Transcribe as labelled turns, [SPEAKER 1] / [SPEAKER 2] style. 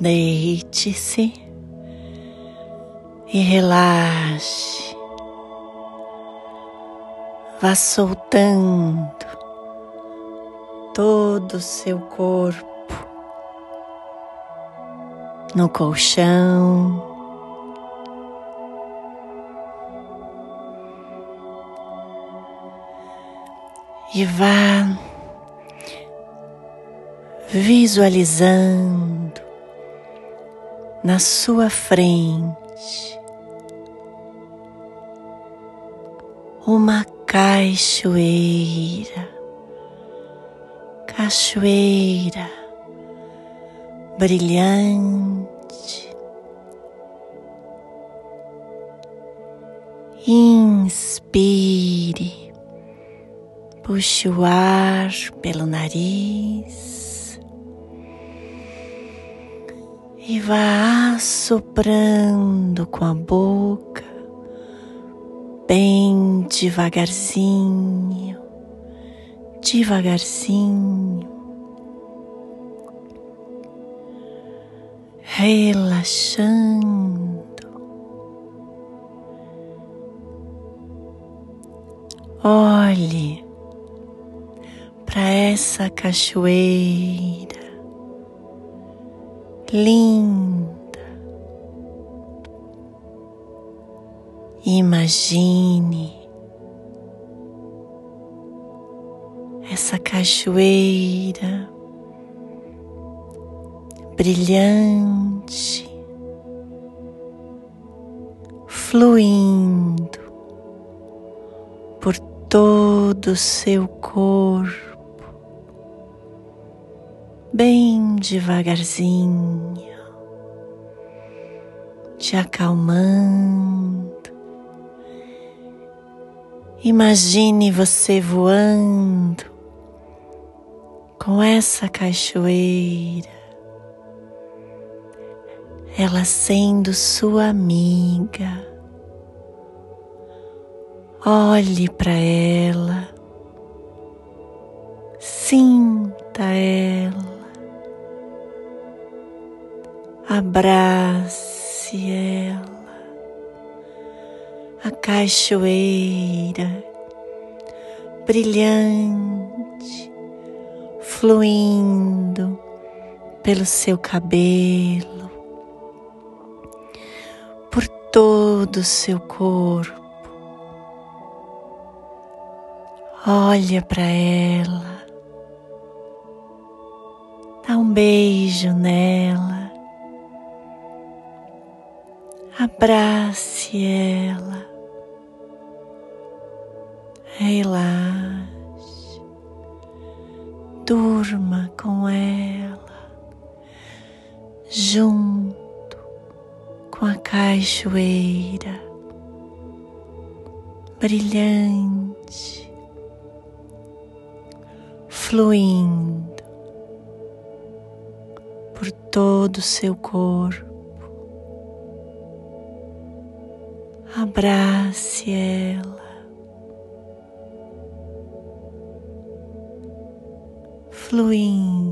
[SPEAKER 1] Deite-se e relaxe. Vá soltando todo o seu corpo no colchão. E vá visualizando na sua frente uma cachoeira, cachoeira brilhante. Inspire, puxe o ar pelo nariz. E vá soprando com a boca, bem devagarzinho, devagarzinho, relaxando. Olhe para essa cachoeira linda. Imagine essa cachoeira brilhante, fluindo por todo o seu corpo bem devagarzinho, te acalmando. Imagine você voando com essa cachoeira, ela sendo sua amiga. Olhe para ela, sinta ela abrace ela, a cachoeira brilhante, fluindo pelo seu cabelo, por todo o seu corpo. Olha para ela, dá um beijo nela abrace ela, relaxe, durma com ela, junto com a cachoeira. Brilhante, fluindo. Por todo o seu corpo. Abrace ela, fluindo